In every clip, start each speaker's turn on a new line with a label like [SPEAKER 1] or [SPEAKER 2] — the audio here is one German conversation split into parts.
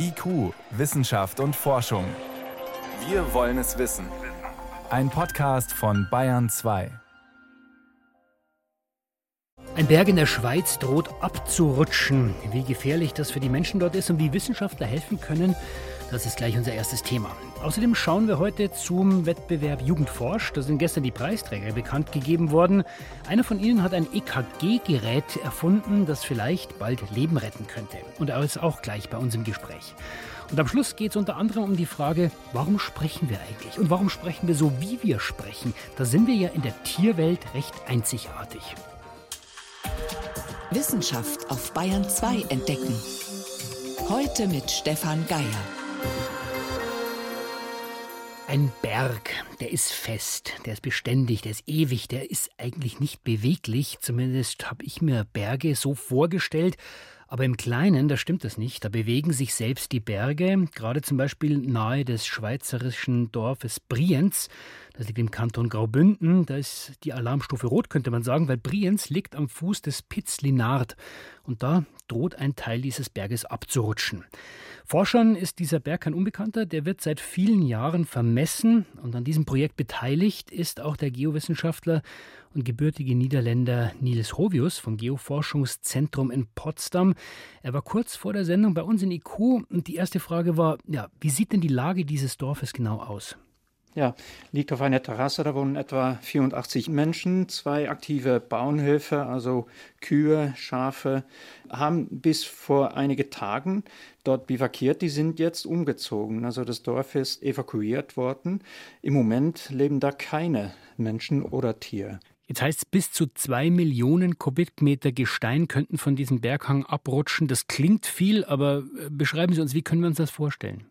[SPEAKER 1] IQ, Wissenschaft und Forschung. Wir wollen es wissen. Ein Podcast von Bayern 2.
[SPEAKER 2] Ein Berg in der Schweiz droht abzurutschen. Wie gefährlich das für die Menschen dort ist und wie Wissenschaftler helfen können, das ist gleich unser erstes Thema. Außerdem schauen wir heute zum Wettbewerb Jugendforsch. Da sind gestern die Preisträger bekannt gegeben worden. Einer von ihnen hat ein EKG-Gerät erfunden, das vielleicht bald Leben retten könnte. Und er ist auch gleich bei uns im Gespräch. Und am Schluss geht es unter anderem um die Frage, warum sprechen wir eigentlich? Und warum sprechen wir so, wie wir sprechen? Da sind wir ja in der Tierwelt recht einzigartig.
[SPEAKER 3] Wissenschaft auf Bayern 2 entdecken. Heute mit Stefan Geier.
[SPEAKER 2] Ein Berg, der ist fest, der ist beständig, der ist ewig, der ist eigentlich nicht beweglich. Zumindest habe ich mir Berge so vorgestellt. Aber im Kleinen, da stimmt das nicht. Da bewegen sich selbst die Berge, gerade zum Beispiel nahe des schweizerischen Dorfes Brienz. Das liegt im Kanton Graubünden. Da ist die Alarmstufe rot, könnte man sagen, weil Brienz liegt am Fuß des Piz Linard. Und da droht ein Teil dieses Berges abzurutschen. Forschern ist dieser Berg kein Unbekannter, der wird seit vielen Jahren vermessen und an diesem Projekt beteiligt ist auch der Geowissenschaftler und gebürtige Niederländer Niels Hovius vom Geoforschungszentrum in Potsdam. Er war kurz vor der Sendung bei uns in IQ und die erste Frage war, ja, wie sieht denn die Lage dieses Dorfes genau aus?
[SPEAKER 4] Ja, liegt auf einer Terrasse, da wohnen etwa 84 Menschen, zwei aktive Bauernhöfe, also Kühe, Schafe, haben bis vor einige Tagen dort bivakiert, die sind jetzt umgezogen. Also das Dorf ist evakuiert worden. Im Moment leben da keine Menschen oder Tiere.
[SPEAKER 2] Jetzt heißt es, bis zu zwei Millionen Kubikmeter Gestein könnten von diesem Berghang abrutschen. Das klingt viel, aber äh, beschreiben Sie uns, wie können wir uns das vorstellen?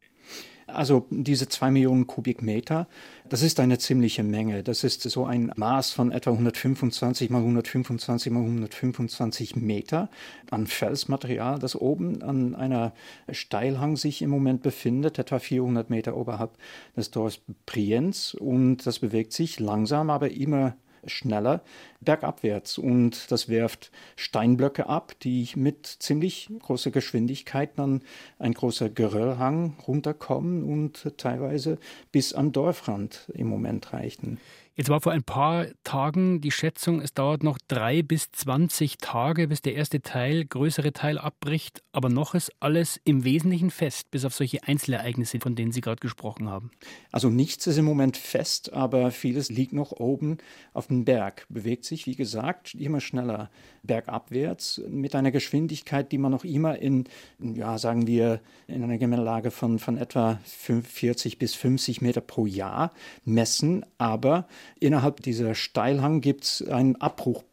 [SPEAKER 4] Also diese zwei Millionen Kubikmeter, das ist eine ziemliche Menge. Das ist so ein Maß von etwa 125 mal 125 mal 125 Meter an Felsmaterial, das oben an einer Steilhang sich im Moment befindet, etwa 400 Meter oberhalb des Dorfs Brienz. Und das bewegt sich langsam, aber immer schneller bergabwärts und das werft Steinblöcke ab, die mit ziemlich großer Geschwindigkeit dann ein großer Geröllhang runterkommen und teilweise bis am Dorfrand im Moment reichten.
[SPEAKER 2] Jetzt war vor ein paar Tagen die Schätzung, es dauert noch drei bis zwanzig Tage, bis der erste Teil, größere Teil abbricht. Aber noch ist alles im Wesentlichen fest, bis auf solche Einzelereignisse, von denen Sie gerade gesprochen haben.
[SPEAKER 4] Also nichts ist im Moment fest, aber vieles liegt noch oben auf dem Berg, bewegt sich, wie gesagt, immer schneller bergabwärts mit einer Geschwindigkeit, die man noch immer in, ja, sagen wir, in einer Gemengelage von, von etwa 45 bis 50 Meter pro Jahr messen. Aber innerhalb dieser Steilhang gibt es einen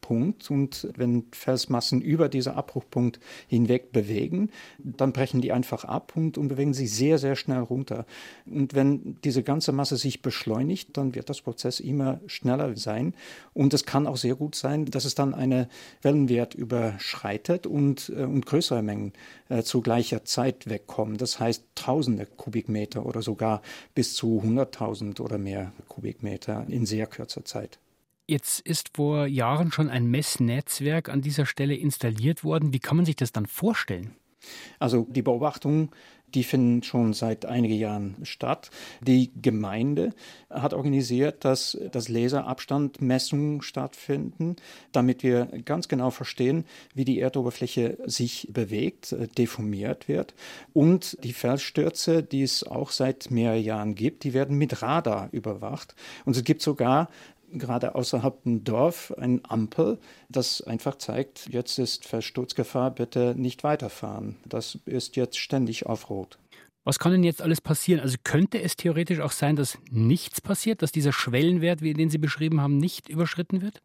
[SPEAKER 4] Abbruchpunkt und wenn Felsmassen über diesen Abbruchpunkt hinweg bewegen, dann brechen die einfach ab und, und bewegen sich sehr, sehr schnell runter. Und wenn diese ganze Masse sich beschleunigt, dann wird das Prozess immer schneller sein. Und es kann auch sehr gut sein, dass es dann eine Wellen Wert überschreitet und, äh, und größere Mengen äh, zu gleicher Zeit wegkommen. Das heißt tausende Kubikmeter oder sogar bis zu 100.000 oder mehr Kubikmeter in sehr kürzer Zeit.
[SPEAKER 2] Jetzt ist vor Jahren schon ein Messnetzwerk an dieser Stelle installiert worden. Wie kann man sich das dann vorstellen?
[SPEAKER 4] Also die Beobachtung die finden schon seit einigen Jahren statt. Die Gemeinde hat organisiert, dass das Laserabstandmessungen stattfinden, damit wir ganz genau verstehen, wie die Erdoberfläche sich bewegt, äh, deformiert wird. Und die Felsstürze, die es auch seit mehreren Jahren gibt, die werden mit Radar überwacht. Und es gibt sogar gerade außerhalb dem Dorf ein Ampel, das einfach zeigt, jetzt ist Versturzgefahr, bitte nicht weiterfahren. Das ist jetzt ständig auf Rot.
[SPEAKER 2] Was kann denn jetzt alles passieren? Also könnte es theoretisch auch sein, dass nichts passiert, dass dieser Schwellenwert, wie den Sie beschrieben haben, nicht überschritten wird?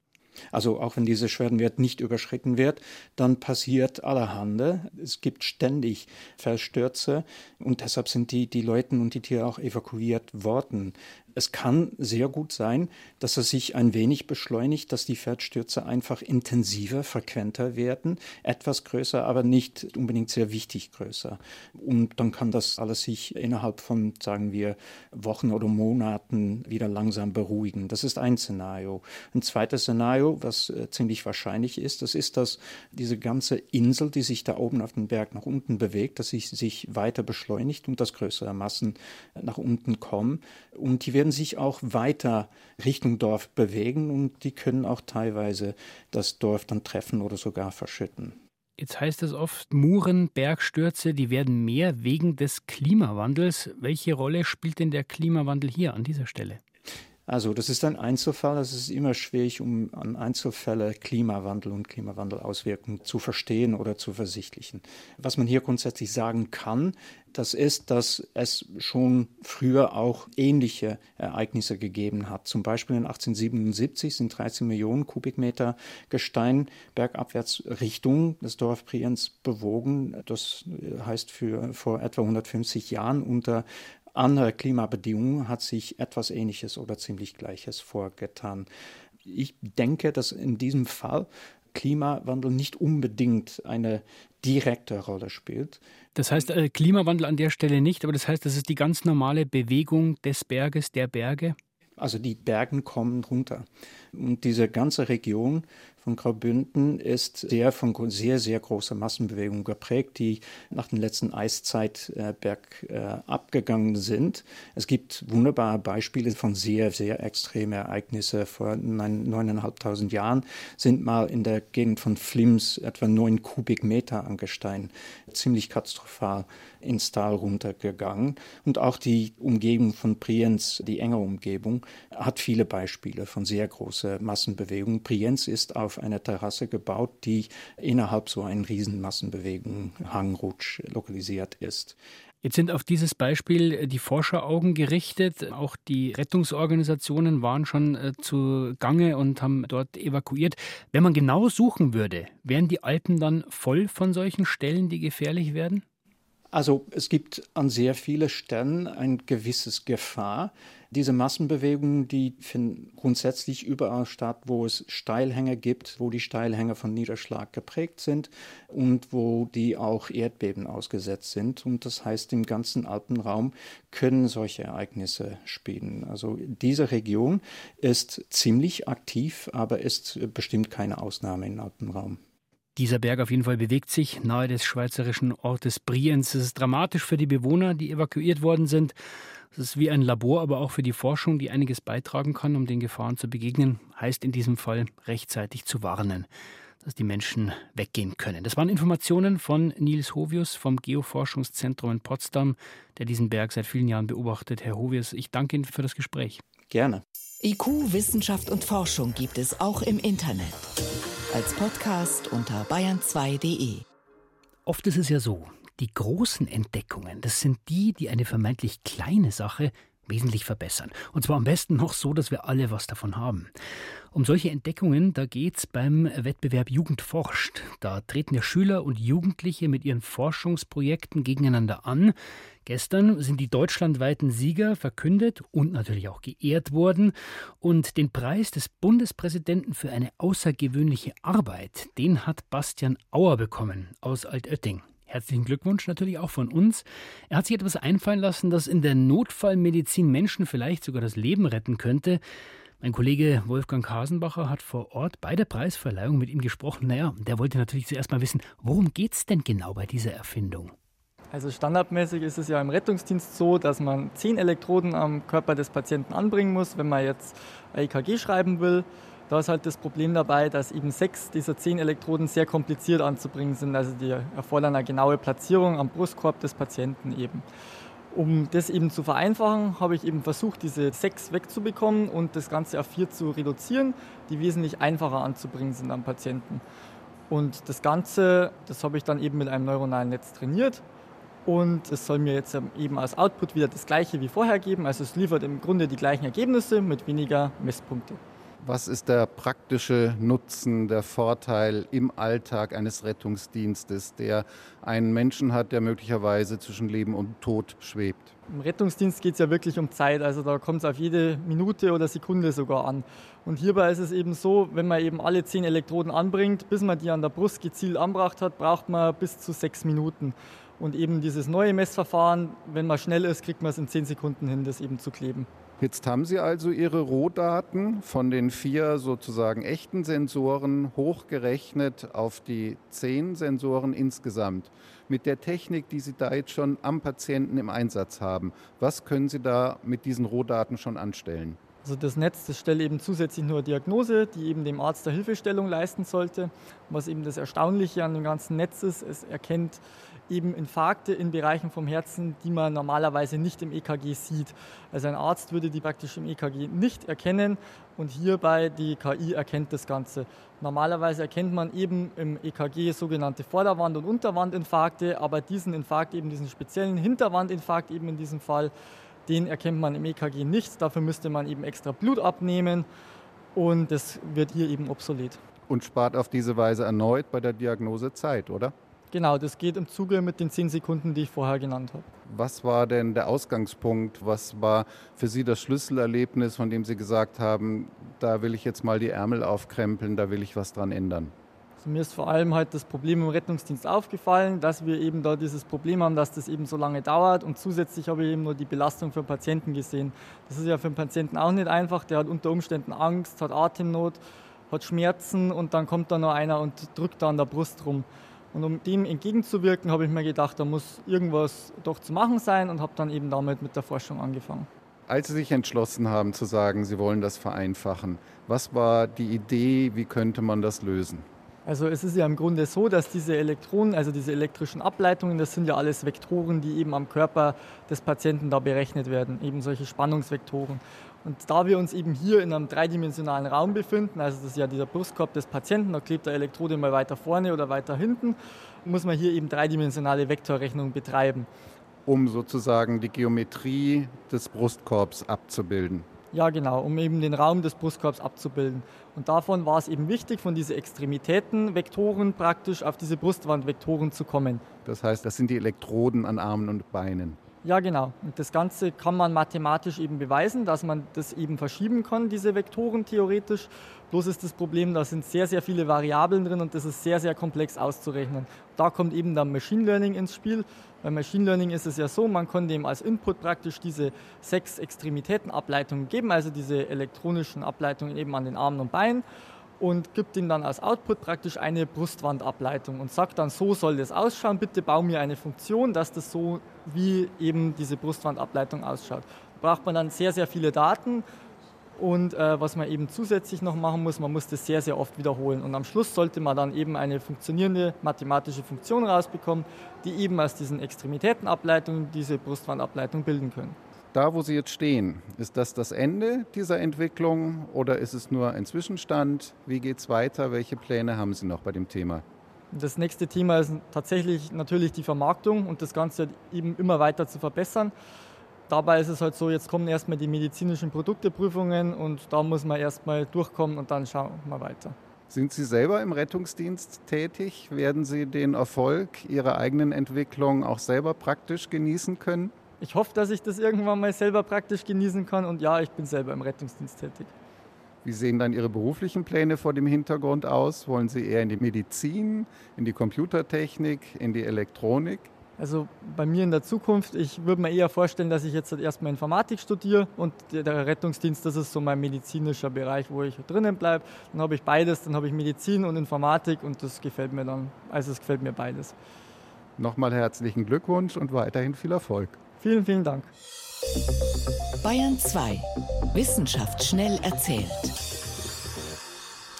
[SPEAKER 4] Also auch wenn dieser Schwellenwert nicht überschritten wird, dann passiert allerhande. Es gibt ständig Verstürze und deshalb sind die, die Leute und die Tiere auch evakuiert worden. Es kann sehr gut sein, dass es sich ein wenig beschleunigt, dass die Feldstürze einfach intensiver, frequenter werden, etwas größer, aber nicht unbedingt sehr wichtig größer. Und dann kann das alles sich innerhalb von, sagen wir, Wochen oder Monaten wieder langsam beruhigen. Das ist ein Szenario. Ein zweites Szenario was äh, ziemlich wahrscheinlich ist. Das ist, dass diese ganze Insel, die sich da oben auf den Berg nach unten bewegt, dass sie sich weiter beschleunigt und dass größere Massen nach unten kommen. Und die werden sich auch weiter Richtung Dorf bewegen und die können auch teilweise das Dorf dann treffen oder sogar verschütten.
[SPEAKER 2] Jetzt heißt es oft, Muren, Bergstürze, die werden mehr wegen des Klimawandels. Welche Rolle spielt denn der Klimawandel hier an dieser Stelle?
[SPEAKER 4] Also das ist ein Einzelfall. Es ist immer schwierig, um an Einzelfälle Klimawandel und Klimawandelauswirkungen zu verstehen oder zu versichtlichen. Was man hier grundsätzlich sagen kann, das ist, dass es schon früher auch ähnliche Ereignisse gegeben hat. Zum Beispiel in 1877 sind 13 Millionen Kubikmeter Gestein bergabwärts Richtung des Dorf Brienz bewogen. Das heißt für vor etwa 150 Jahren unter andere Klimabedingungen hat sich etwas Ähnliches oder ziemlich Gleiches vorgetan. Ich denke, dass in diesem Fall Klimawandel nicht unbedingt eine direkte Rolle spielt.
[SPEAKER 2] Das heißt, äh, Klimawandel an der Stelle nicht, aber das heißt, das ist die ganz normale Bewegung des Berges, der Berge?
[SPEAKER 4] Also die Bergen kommen runter. Und diese ganze Region von Graubünden ist sehr von sehr, sehr großer Massenbewegung geprägt, die nach der letzten Eiszeit äh, bergab äh, sind. Es gibt wunderbare Beispiele von sehr, sehr extremen Ereignissen. Vor neuneinhalbtausend Jahren sind mal in der Gegend von Flims etwa neun Kubikmeter an Gestein ziemlich katastrophal ins Tal runtergegangen. Und auch die Umgebung von Brienz, die enge Umgebung, hat viele Beispiele von sehr großer Massenbewegung. Brienz ist auf einer Terrasse gebaut, die innerhalb so einer Riesenmassenbewegung, Hangrutsch, lokalisiert ist.
[SPEAKER 2] Jetzt sind auf dieses Beispiel die Forscheraugen gerichtet. Auch die Rettungsorganisationen waren schon äh, zu Gange und haben dort evakuiert. Wenn man genau suchen würde, wären die Alpen dann voll von solchen Stellen, die gefährlich werden?
[SPEAKER 4] Also es gibt an sehr vielen Stellen ein gewisses Gefahr. Diese Massenbewegungen, die finden grundsätzlich überall statt, wo es Steilhänge gibt, wo die Steilhänge von Niederschlag geprägt sind und wo die auch Erdbeben ausgesetzt sind. Und das heißt, im ganzen Alpenraum können solche Ereignisse spielen. Also diese Region ist ziemlich aktiv, aber ist bestimmt keine Ausnahme im Alpenraum.
[SPEAKER 2] Dieser Berg auf jeden Fall bewegt sich nahe des schweizerischen Ortes Brienz. Es ist dramatisch für die Bewohner, die evakuiert worden sind. Es ist wie ein Labor, aber auch für die Forschung, die einiges beitragen kann, um den Gefahren zu begegnen. Heißt in diesem Fall rechtzeitig zu warnen, dass die Menschen weggehen können. Das waren Informationen von Nils Hovius vom Geoforschungszentrum in Potsdam, der diesen Berg seit vielen Jahren beobachtet. Herr Hovius, ich danke Ihnen für das Gespräch.
[SPEAKER 4] Gerne.
[SPEAKER 3] IQ, Wissenschaft und Forschung gibt es auch im Internet als Podcast unter bayern2.de.
[SPEAKER 2] Oft ist es ja so, die großen Entdeckungen, das sind die, die eine vermeintlich kleine Sache wesentlich verbessern. Und zwar am besten noch so, dass wir alle was davon haben. Um solche Entdeckungen, da geht's beim Wettbewerb Jugend forscht. Da treten ja Schüler und Jugendliche mit ihren Forschungsprojekten gegeneinander an. Gestern sind die deutschlandweiten Sieger verkündet und natürlich auch geehrt worden. Und den Preis des Bundespräsidenten für eine außergewöhnliche Arbeit, den hat Bastian Auer bekommen aus Altötting. Herzlichen Glückwunsch natürlich auch von uns. Er hat sich etwas einfallen lassen, das in der Notfallmedizin Menschen vielleicht sogar das Leben retten könnte. Mein Kollege Wolfgang Hasenbacher hat vor Ort bei der Preisverleihung mit ihm gesprochen. Naja, der wollte natürlich zuerst mal wissen, worum geht es denn genau bei dieser Erfindung?
[SPEAKER 5] Also standardmäßig ist es ja im Rettungsdienst so, dass man zehn Elektroden am Körper des Patienten anbringen muss, wenn man jetzt EKG schreiben will. Da ist halt das Problem dabei, dass eben sechs dieser zehn Elektroden sehr kompliziert anzubringen sind. Also die erfordern eine genaue Platzierung am Brustkorb des Patienten eben. Um das eben zu vereinfachen, habe ich eben versucht, diese sechs wegzubekommen und das Ganze auf vier zu reduzieren, die wesentlich einfacher anzubringen sind am Patienten. Und das Ganze, das habe ich dann eben mit einem neuronalen Netz trainiert. Und es soll mir jetzt eben als Output wieder das gleiche wie vorher geben. Also es liefert im Grunde die gleichen Ergebnisse mit weniger Messpunkte.
[SPEAKER 6] Was ist der praktische Nutzen, der Vorteil im Alltag eines Rettungsdienstes, der einen Menschen hat, der möglicherweise zwischen Leben und Tod schwebt?
[SPEAKER 5] Im Rettungsdienst geht es ja wirklich um Zeit, also da kommt es auf jede Minute oder Sekunde sogar an. Und hierbei ist es eben so, wenn man eben alle zehn Elektroden anbringt, bis man die an der Brust gezielt anbracht hat, braucht man bis zu sechs Minuten. Und eben dieses neue Messverfahren, wenn man schnell ist, kriegt man es in 10 Sekunden hin, das eben zu kleben.
[SPEAKER 6] Jetzt haben Sie also Ihre Rohdaten von den vier sozusagen echten Sensoren hochgerechnet auf die zehn Sensoren insgesamt. Mit der Technik, die Sie da jetzt schon am Patienten im Einsatz haben, was können Sie da mit diesen Rohdaten schon anstellen?
[SPEAKER 5] Also das Netz, das stellt eben zusätzlich nur Diagnose, die eben dem Arzt der Hilfestellung leisten sollte. Was eben das Erstaunliche an dem ganzen Netz ist, es erkennt eben Infarkte in Bereichen vom Herzen, die man normalerweise nicht im EKG sieht. Also ein Arzt würde die praktisch im EKG nicht erkennen und hierbei die KI erkennt das Ganze. Normalerweise erkennt man eben im EKG sogenannte Vorderwand- und Unterwandinfarkte, aber diesen Infarkt, eben diesen speziellen Hinterwandinfarkt eben in diesem Fall, den erkennt man im EKG nicht. Dafür müsste man eben extra Blut abnehmen und das wird hier eben obsolet.
[SPEAKER 6] Und spart auf diese Weise erneut bei der Diagnose Zeit, oder?
[SPEAKER 5] Genau, das geht im Zuge mit den zehn Sekunden, die ich vorher genannt habe.
[SPEAKER 6] Was war denn der Ausgangspunkt? Was war für Sie das Schlüsselerlebnis, von dem Sie gesagt haben, da will ich jetzt mal die Ärmel aufkrempeln, da will ich was dran ändern?
[SPEAKER 5] Also mir ist vor allem halt das Problem im Rettungsdienst aufgefallen, dass wir eben da dieses Problem haben, dass das eben so lange dauert und zusätzlich habe ich eben nur die Belastung für den Patienten gesehen. Das ist ja für den Patienten auch nicht einfach, der hat unter Umständen Angst, hat Atemnot, hat Schmerzen und dann kommt da noch einer und drückt da an der Brust rum. Und um dem entgegenzuwirken, habe ich mir gedacht, da muss irgendwas doch zu machen sein und habe dann eben damit mit der Forschung angefangen.
[SPEAKER 6] Als Sie sich entschlossen haben zu sagen, Sie wollen das vereinfachen, was war die Idee, wie könnte man das lösen?
[SPEAKER 5] Also es ist ja im Grunde so, dass diese Elektronen, also diese elektrischen Ableitungen, das sind ja alles Vektoren, die eben am Körper des Patienten da berechnet werden, eben solche Spannungsvektoren. Und da wir uns eben hier in einem dreidimensionalen Raum befinden, also das ist ja dieser Brustkorb des Patienten, da klebt der Elektrode mal weiter vorne oder weiter hinten, muss man hier eben dreidimensionale Vektorrechnung betreiben.
[SPEAKER 6] Um sozusagen die Geometrie des Brustkorbs abzubilden.
[SPEAKER 5] Ja, genau, um eben den Raum des Brustkorbs abzubilden. Und davon war es eben wichtig, von diesen Extremitätenvektoren praktisch auf diese Brustwandvektoren zu kommen.
[SPEAKER 6] Das heißt, das sind die Elektroden an Armen und Beinen.
[SPEAKER 5] Ja, genau. Und das Ganze kann man mathematisch eben beweisen, dass man das eben verschieben kann, diese Vektoren theoretisch. Bloß ist das Problem, da sind sehr, sehr viele Variablen drin und das ist sehr, sehr komplex auszurechnen. Da kommt eben dann Machine Learning ins Spiel. Bei Machine Learning ist es ja so, man kann dem als Input praktisch diese sechs Extremitätenableitungen geben, also diese elektronischen Ableitungen eben an den Armen und Beinen und gibt ihm dann als Output praktisch eine Brustwandableitung und sagt dann, so soll das ausschauen, bitte bau mir eine Funktion, dass das so wie eben diese Brustwandableitung ausschaut. Da braucht man dann sehr, sehr viele Daten und äh, was man eben zusätzlich noch machen muss, man muss das sehr, sehr oft wiederholen. Und am Schluss sollte man dann eben eine funktionierende mathematische Funktion rausbekommen, die eben aus diesen Extremitätenableitungen diese Brustwandableitung bilden können.
[SPEAKER 6] Da, wo Sie jetzt stehen, ist das das Ende dieser Entwicklung oder ist es nur ein Zwischenstand? Wie geht es weiter? Welche Pläne haben Sie noch bei dem Thema?
[SPEAKER 5] Das nächste Thema ist tatsächlich natürlich die Vermarktung und das Ganze eben immer weiter zu verbessern. Dabei ist es halt so, jetzt kommen erstmal die medizinischen Produkteprüfungen und da muss man erstmal durchkommen und dann schauen wir weiter.
[SPEAKER 6] Sind Sie selber im Rettungsdienst tätig? Werden Sie den Erfolg Ihrer eigenen Entwicklung auch selber praktisch genießen können?
[SPEAKER 5] Ich hoffe, dass ich das irgendwann mal selber praktisch genießen kann. Und ja, ich bin selber im Rettungsdienst tätig.
[SPEAKER 6] Wie sehen dann Ihre beruflichen Pläne vor dem Hintergrund aus? Wollen Sie eher in die Medizin, in die Computertechnik, in die Elektronik?
[SPEAKER 5] Also bei mir in der Zukunft, ich würde mir eher vorstellen, dass ich jetzt erstmal Informatik studiere und der Rettungsdienst, das ist so mein medizinischer Bereich, wo ich drinnen bleibe. Dann habe ich beides, dann habe ich Medizin und Informatik und das gefällt mir dann, also es gefällt mir beides.
[SPEAKER 6] Nochmal herzlichen Glückwunsch und weiterhin viel Erfolg.
[SPEAKER 5] Vielen, vielen Dank.
[SPEAKER 3] Bayern 2. Wissenschaft schnell erzählt.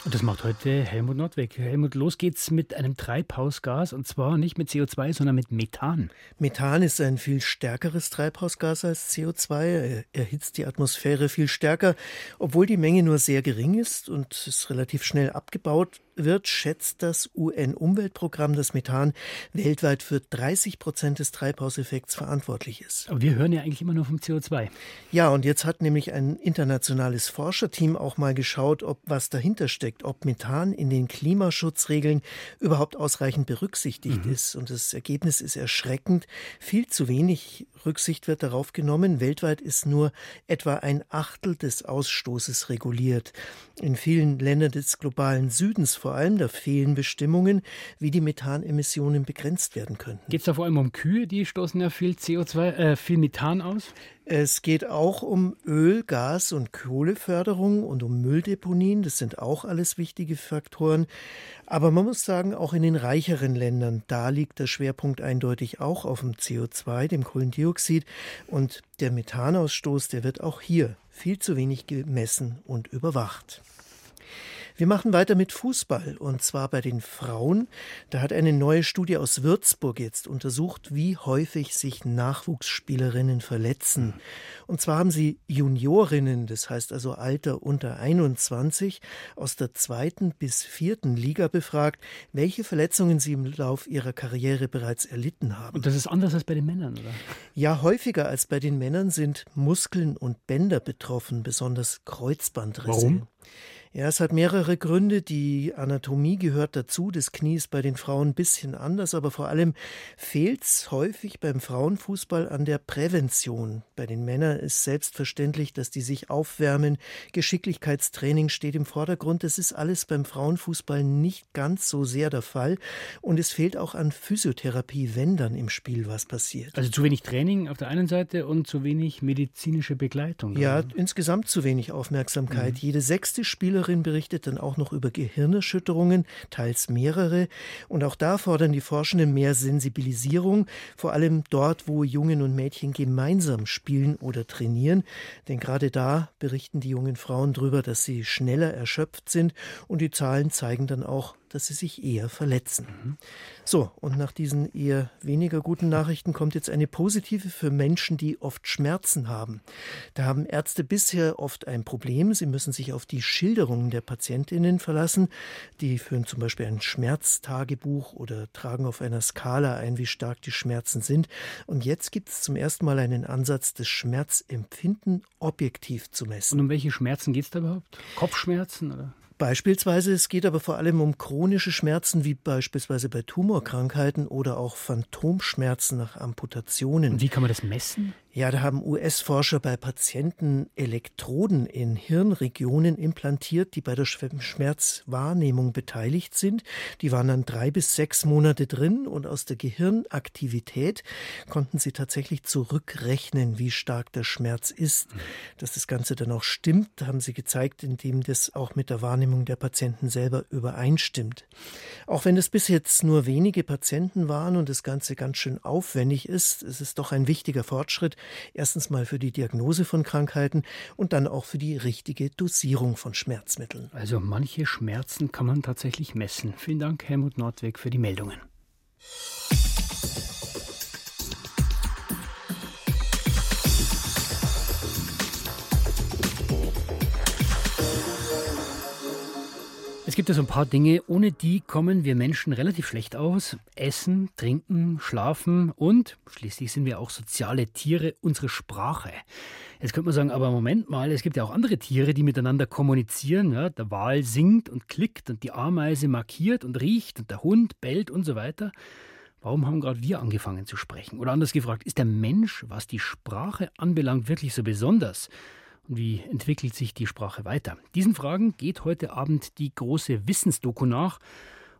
[SPEAKER 2] Und das macht heute Helmut Nordweg. Helmut, los geht's mit einem Treibhausgas und zwar nicht mit CO2, sondern mit Methan.
[SPEAKER 7] Methan ist ein viel stärkeres Treibhausgas als CO2. Er erhitzt die Atmosphäre viel stärker, obwohl die Menge nur sehr gering ist und ist relativ schnell abgebaut wird, schätzt das UN-Umweltprogramm, dass Methan weltweit für 30 Prozent des Treibhauseffekts verantwortlich ist.
[SPEAKER 2] Aber wir hören ja eigentlich immer nur vom CO2.
[SPEAKER 7] Ja, und jetzt hat nämlich ein internationales Forscherteam auch mal geschaut, ob was dahinter steckt, ob Methan in den Klimaschutzregeln überhaupt ausreichend berücksichtigt mhm. ist. Und das Ergebnis ist erschreckend. Viel zu wenig Rücksicht wird darauf genommen. Weltweit ist nur etwa ein Achtel des Ausstoßes reguliert. In vielen Ländern des globalen Südens vor allem, da fehlen Bestimmungen, wie die Methanemissionen begrenzt werden könnten.
[SPEAKER 2] Geht es da vor allem um Kühe, die stoßen ja viel CO2, äh, viel Methan aus?
[SPEAKER 7] Es geht auch um Öl, Gas und Kohleförderung und um Mülldeponien. Das sind auch alles wichtige Faktoren. Aber man muss sagen, auch in den reicheren Ländern, da liegt der Schwerpunkt eindeutig auch auf dem CO2, dem Kohlendioxid. Und der Methanausstoß, der wird auch hier viel zu wenig gemessen und überwacht. Wir machen weiter mit Fußball und zwar bei den Frauen. Da hat eine neue Studie aus Würzburg jetzt untersucht, wie häufig sich Nachwuchsspielerinnen verletzen. Und zwar haben sie Juniorinnen, das heißt also Alter unter 21, aus der zweiten bis vierten Liga befragt, welche Verletzungen sie im Lauf ihrer Karriere bereits erlitten haben.
[SPEAKER 2] Und das ist anders als bei den Männern, oder?
[SPEAKER 7] Ja, häufiger als bei den Männern sind Muskeln und Bänder betroffen, besonders Kreuzbandrisse.
[SPEAKER 2] Warum?
[SPEAKER 7] Ja, es hat mehrere Gründe. Die Anatomie gehört dazu. Das Knie ist bei den Frauen ein bisschen anders, aber vor allem fehlt es häufig beim Frauenfußball an der Prävention. Bei den Männern ist selbstverständlich, dass die sich aufwärmen. Geschicklichkeitstraining steht im Vordergrund. Das ist alles beim Frauenfußball nicht ganz so sehr der Fall. Und es fehlt auch an Physiotherapie, wenn dann im Spiel was passiert.
[SPEAKER 2] Also zu wenig Training auf der einen Seite und zu wenig medizinische Begleitung.
[SPEAKER 7] Ja, insgesamt zu wenig Aufmerksamkeit. Mhm. Jede sechste Spielerin Schülerin berichtet dann auch noch über Gehirnerschütterungen, teils mehrere. Und auch da fordern die Forschenden mehr Sensibilisierung, vor allem dort, wo Jungen und Mädchen gemeinsam spielen oder trainieren. Denn gerade da berichten die jungen Frauen darüber, dass sie schneller erschöpft sind und die Zahlen zeigen dann auch, dass sie sich eher verletzen. Mhm. So, und nach diesen eher weniger guten Nachrichten kommt jetzt eine positive für Menschen, die oft Schmerzen haben. Da haben Ärzte bisher oft ein Problem. Sie müssen sich auf die Schilderungen der Patientinnen verlassen. Die führen zum Beispiel ein Schmerztagebuch oder tragen auf einer Skala ein, wie stark die Schmerzen sind. Und jetzt gibt es zum ersten Mal einen Ansatz, das Schmerzempfinden objektiv zu messen.
[SPEAKER 2] Und um welche Schmerzen geht es da überhaupt? Kopfschmerzen oder?
[SPEAKER 7] Beispielsweise, es geht aber vor allem um chronische Schmerzen, wie beispielsweise bei Tumorkrankheiten oder auch Phantomschmerzen nach Amputationen.
[SPEAKER 2] Und wie kann man das messen?
[SPEAKER 7] Ja, da haben US-Forscher bei Patienten Elektroden in Hirnregionen implantiert, die bei der Schmerzwahrnehmung beteiligt sind. Die waren dann drei bis sechs Monate drin und aus der Gehirnaktivität konnten sie tatsächlich zurückrechnen, wie stark der Schmerz ist. Dass das Ganze dann auch stimmt, haben sie gezeigt, indem das auch mit der Wahrnehmung der Patienten selber übereinstimmt. Auch wenn es bis jetzt nur wenige Patienten waren und das Ganze ganz schön aufwendig ist, ist es doch ein wichtiger Fortschritt, Erstens mal für die Diagnose von Krankheiten und dann auch für die richtige Dosierung von Schmerzmitteln.
[SPEAKER 2] Also manche Schmerzen kann man tatsächlich messen. Vielen Dank, Helmut Nordweg, für die Meldungen. Gibt ja so ein paar Dinge, ohne die kommen wir Menschen relativ schlecht aus. Essen, trinken, schlafen und schließlich sind wir auch soziale Tiere, unsere Sprache. Jetzt könnte man sagen, aber Moment mal, es gibt ja auch andere Tiere, die miteinander kommunizieren. Ja, der Wal singt und klickt und die Ameise markiert und riecht und der Hund bellt und so weiter. Warum haben gerade wir angefangen zu sprechen? Oder anders gefragt, ist der Mensch, was die Sprache anbelangt, wirklich so besonders? Wie entwickelt sich die Sprache weiter? Diesen Fragen geht heute Abend die große Wissensdoku nach.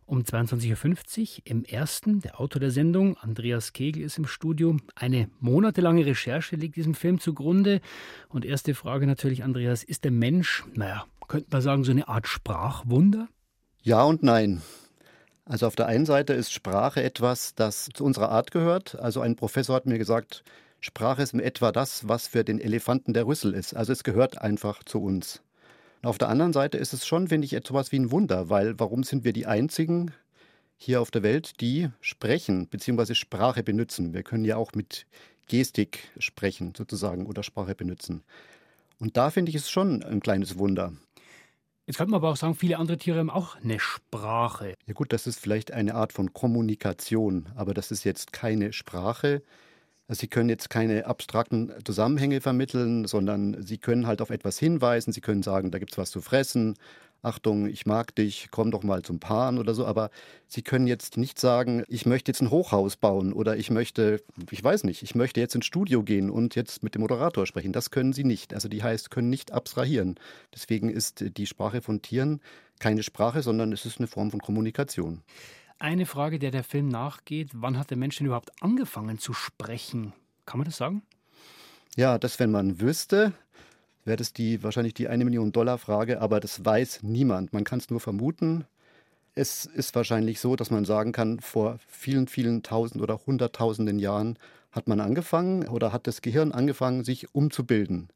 [SPEAKER 2] Um 22.50 Uhr im ersten, der Autor der Sendung, Andreas Kegel, ist im Studio. Eine monatelange Recherche liegt diesem Film zugrunde. Und erste Frage natürlich, Andreas, ist der Mensch, naja, könnte man sagen, so eine Art Sprachwunder?
[SPEAKER 8] Ja und nein. Also auf der einen Seite ist Sprache etwas, das zu unserer Art gehört. Also ein Professor hat mir gesagt, Sprache ist in etwa das, was für den Elefanten der Rüssel ist. Also es gehört einfach zu uns. Und auf der anderen Seite ist es schon, finde ich, etwas wie ein Wunder, weil warum sind wir die Einzigen hier auf der Welt, die sprechen bzw. Sprache benutzen? Wir können ja auch mit Gestik sprechen sozusagen oder Sprache benutzen. Und da finde ich es schon ein kleines Wunder.
[SPEAKER 2] Jetzt könnte man aber auch sagen, viele andere Tiere haben auch eine Sprache.
[SPEAKER 8] Ja gut, das ist vielleicht eine Art von Kommunikation, aber das ist jetzt keine Sprache, Sie können jetzt keine abstrakten Zusammenhänge vermitteln, sondern Sie können halt auf etwas hinweisen. Sie können sagen, da gibt es was zu fressen, Achtung, ich mag dich, komm doch mal zum Paaren oder so, aber sie können jetzt nicht sagen, ich möchte jetzt ein Hochhaus bauen oder ich möchte, ich weiß nicht, ich möchte jetzt ins Studio gehen und jetzt mit dem Moderator sprechen. Das können sie nicht. Also die heißt, können nicht abstrahieren. Deswegen ist die Sprache von Tieren keine Sprache, sondern es ist eine Form von Kommunikation.
[SPEAKER 2] Eine Frage, der der Film nachgeht, wann hat der Mensch denn überhaupt angefangen zu sprechen? Kann man das sagen?
[SPEAKER 8] Ja, das, wenn man wüsste, wäre das die, wahrscheinlich die eine Million Dollar Frage, aber das weiß niemand. Man kann es nur vermuten. Es ist wahrscheinlich so, dass man sagen kann, vor vielen, vielen tausend oder hunderttausenden Jahren hat man angefangen oder hat das Gehirn angefangen, sich umzubilden.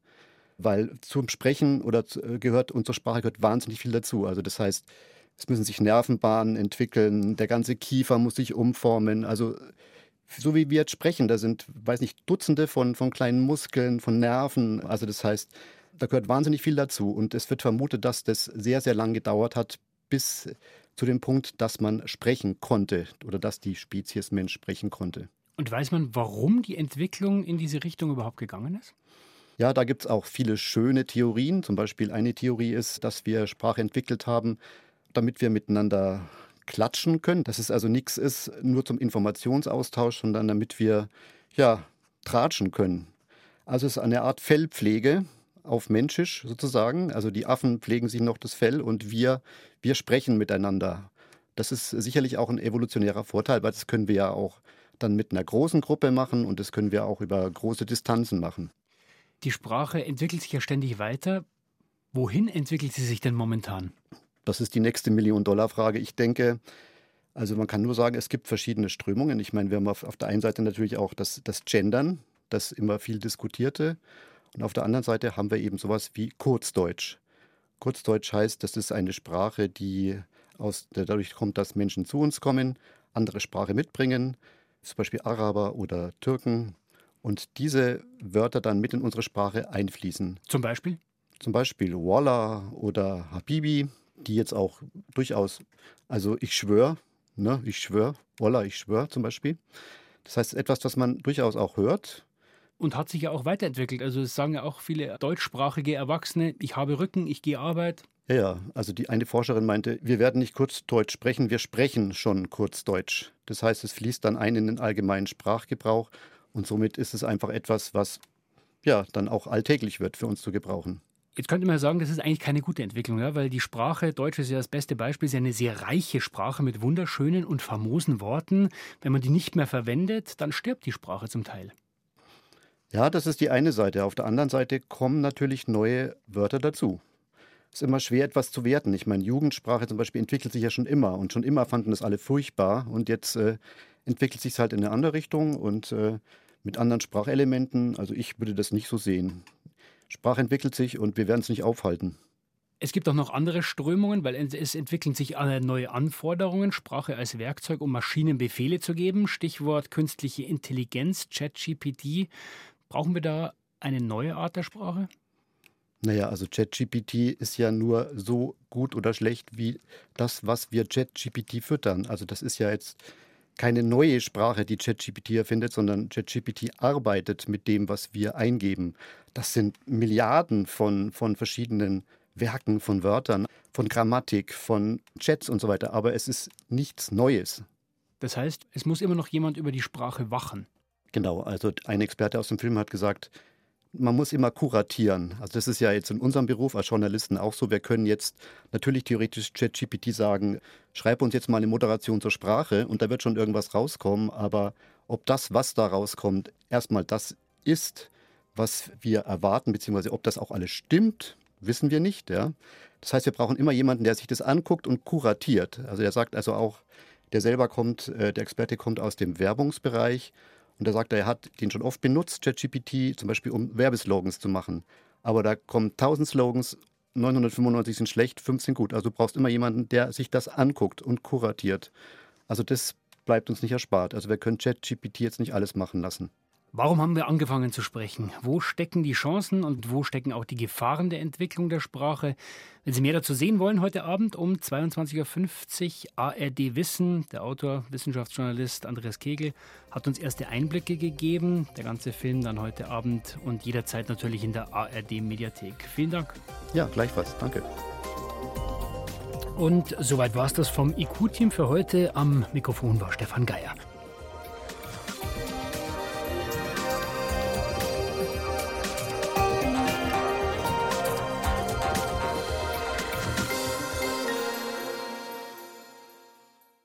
[SPEAKER 8] Weil zum Sprechen oder äh, gehört, unsere Sprache gehört wahnsinnig viel dazu. Also das heißt, es müssen sich Nervenbahnen entwickeln, der ganze Kiefer muss sich umformen. Also so wie wir jetzt sprechen, da sind, weiß nicht, Dutzende von, von kleinen Muskeln, von Nerven. Also das heißt, da gehört wahnsinnig viel dazu. Und es wird vermutet, dass das sehr, sehr lang gedauert hat, bis zu dem Punkt, dass man sprechen konnte oder dass die Spezies Mensch sprechen konnte.
[SPEAKER 2] Und weiß man, warum die Entwicklung in diese Richtung überhaupt gegangen ist?
[SPEAKER 8] Ja, da gibt es auch viele schöne Theorien. Zum Beispiel eine Theorie ist, dass wir Sprache entwickelt haben, damit wir miteinander klatschen können. Dass es also nichts ist nur zum Informationsaustausch, sondern damit wir ja tratschen können. Also es ist eine Art Fellpflege auf Menschisch sozusagen. Also die Affen pflegen sich noch das Fell und wir, wir sprechen miteinander. Das ist sicherlich auch ein evolutionärer Vorteil, weil das können wir ja auch dann mit einer großen Gruppe machen und das können wir auch über große Distanzen machen.
[SPEAKER 2] Die Sprache entwickelt sich ja ständig weiter. Wohin entwickelt sie sich denn momentan?
[SPEAKER 8] Das ist die nächste Million-Dollar-Frage. Ich denke, also man kann nur sagen, es gibt verschiedene Strömungen. Ich meine, wir haben auf, auf der einen Seite natürlich auch das, das Gendern, das immer viel diskutierte. Und auf der anderen Seite haben wir eben sowas wie Kurzdeutsch. Kurzdeutsch heißt, das ist eine Sprache, die aus, dadurch kommt, dass Menschen zu uns kommen, andere Sprache mitbringen, zum Beispiel Araber oder Türken, und diese Wörter dann mit in unsere Sprache einfließen.
[SPEAKER 2] Zum Beispiel?
[SPEAKER 8] Zum Beispiel Walla oder Habibi die jetzt auch durchaus, also ich schwöre, ne, ich schwöre, Walla, ich schwöre zum Beispiel. Das heißt, etwas, was man durchaus auch hört.
[SPEAKER 2] Und hat sich ja auch weiterentwickelt. Also es sagen ja auch viele deutschsprachige Erwachsene, ich habe Rücken, ich gehe Arbeit.
[SPEAKER 8] Ja, ja, also die eine Forscherin meinte, wir werden nicht Kurzdeutsch sprechen, wir sprechen schon Kurzdeutsch. Das heißt, es fließt dann ein in den allgemeinen Sprachgebrauch und somit ist es einfach etwas, was ja dann auch alltäglich wird für uns zu gebrauchen.
[SPEAKER 2] Jetzt könnte man sagen, das ist eigentlich keine gute Entwicklung, ja? weil die Sprache, Deutsch ist ja das beste Beispiel, ist ja eine sehr reiche Sprache mit wunderschönen und famosen Worten. Wenn man die nicht mehr verwendet, dann stirbt die Sprache zum Teil.
[SPEAKER 8] Ja, das ist die eine Seite. Auf der anderen Seite kommen natürlich neue Wörter dazu. Es ist immer schwer, etwas zu werten. Ich meine, Jugendsprache zum Beispiel entwickelt sich ja schon immer und schon immer fanden das alle furchtbar und jetzt äh, entwickelt sich es halt in eine andere Richtung und äh, mit anderen Sprachelementen. Also ich würde das nicht so sehen. Sprache entwickelt sich und wir werden es nicht aufhalten.
[SPEAKER 2] Es gibt auch noch andere Strömungen, weil es entwickeln sich neue Anforderungen, Sprache als Werkzeug, um Maschinen Befehle zu geben. Stichwort künstliche Intelligenz, ChatGPT. Brauchen wir da eine neue Art der Sprache?
[SPEAKER 8] Naja, also ChatGPT ist ja nur so gut oder schlecht wie das, was wir ChatGPT füttern. Also das ist ja jetzt keine neue Sprache, die ChatGPT erfindet, sondern ChatGPT arbeitet mit dem, was wir eingeben. Das sind Milliarden von, von verschiedenen Werken, von Wörtern, von Grammatik, von Chats und so weiter. Aber es ist nichts Neues.
[SPEAKER 2] Das heißt, es muss immer noch jemand über die Sprache wachen.
[SPEAKER 8] Genau, also ein Experte aus dem Film hat gesagt, man muss immer kuratieren. Also das ist ja jetzt in unserem Beruf als Journalisten auch so. Wir können jetzt natürlich theoretisch ChatGPT sagen, schreib uns jetzt mal eine Moderation zur Sprache und da wird schon irgendwas rauskommen. Aber ob das, was da rauskommt, erstmal das ist, was wir erwarten, beziehungsweise ob das auch alles stimmt, wissen wir nicht. Ja? Das heißt, wir brauchen immer jemanden, der sich das anguckt und kuratiert. Also der sagt also auch, der selber kommt, äh, der Experte kommt aus dem Werbungsbereich und er sagt, er hat den schon oft benutzt, ChatGPT, zum Beispiel um Werbeslogans zu machen. Aber da kommen 1000 Slogans, 995 sind schlecht, 15 gut. Also du brauchst immer jemanden, der sich das anguckt und kuratiert. Also das bleibt uns nicht erspart. Also wir können ChatGPT jetzt nicht alles machen lassen.
[SPEAKER 2] Warum haben wir angefangen zu sprechen? Wo stecken die Chancen und wo stecken auch die Gefahren der Entwicklung der Sprache? Wenn Sie mehr dazu sehen wollen, heute Abend um 22.50 Uhr ARD Wissen. Der Autor, Wissenschaftsjournalist Andreas Kegel hat uns erste Einblicke gegeben. Der ganze Film dann heute Abend und jederzeit natürlich in der ARD Mediathek. Vielen Dank.
[SPEAKER 8] Ja, gleichfalls. Danke.
[SPEAKER 2] Und soweit war es das vom IQ-Team für heute. Am Mikrofon war Stefan Geier.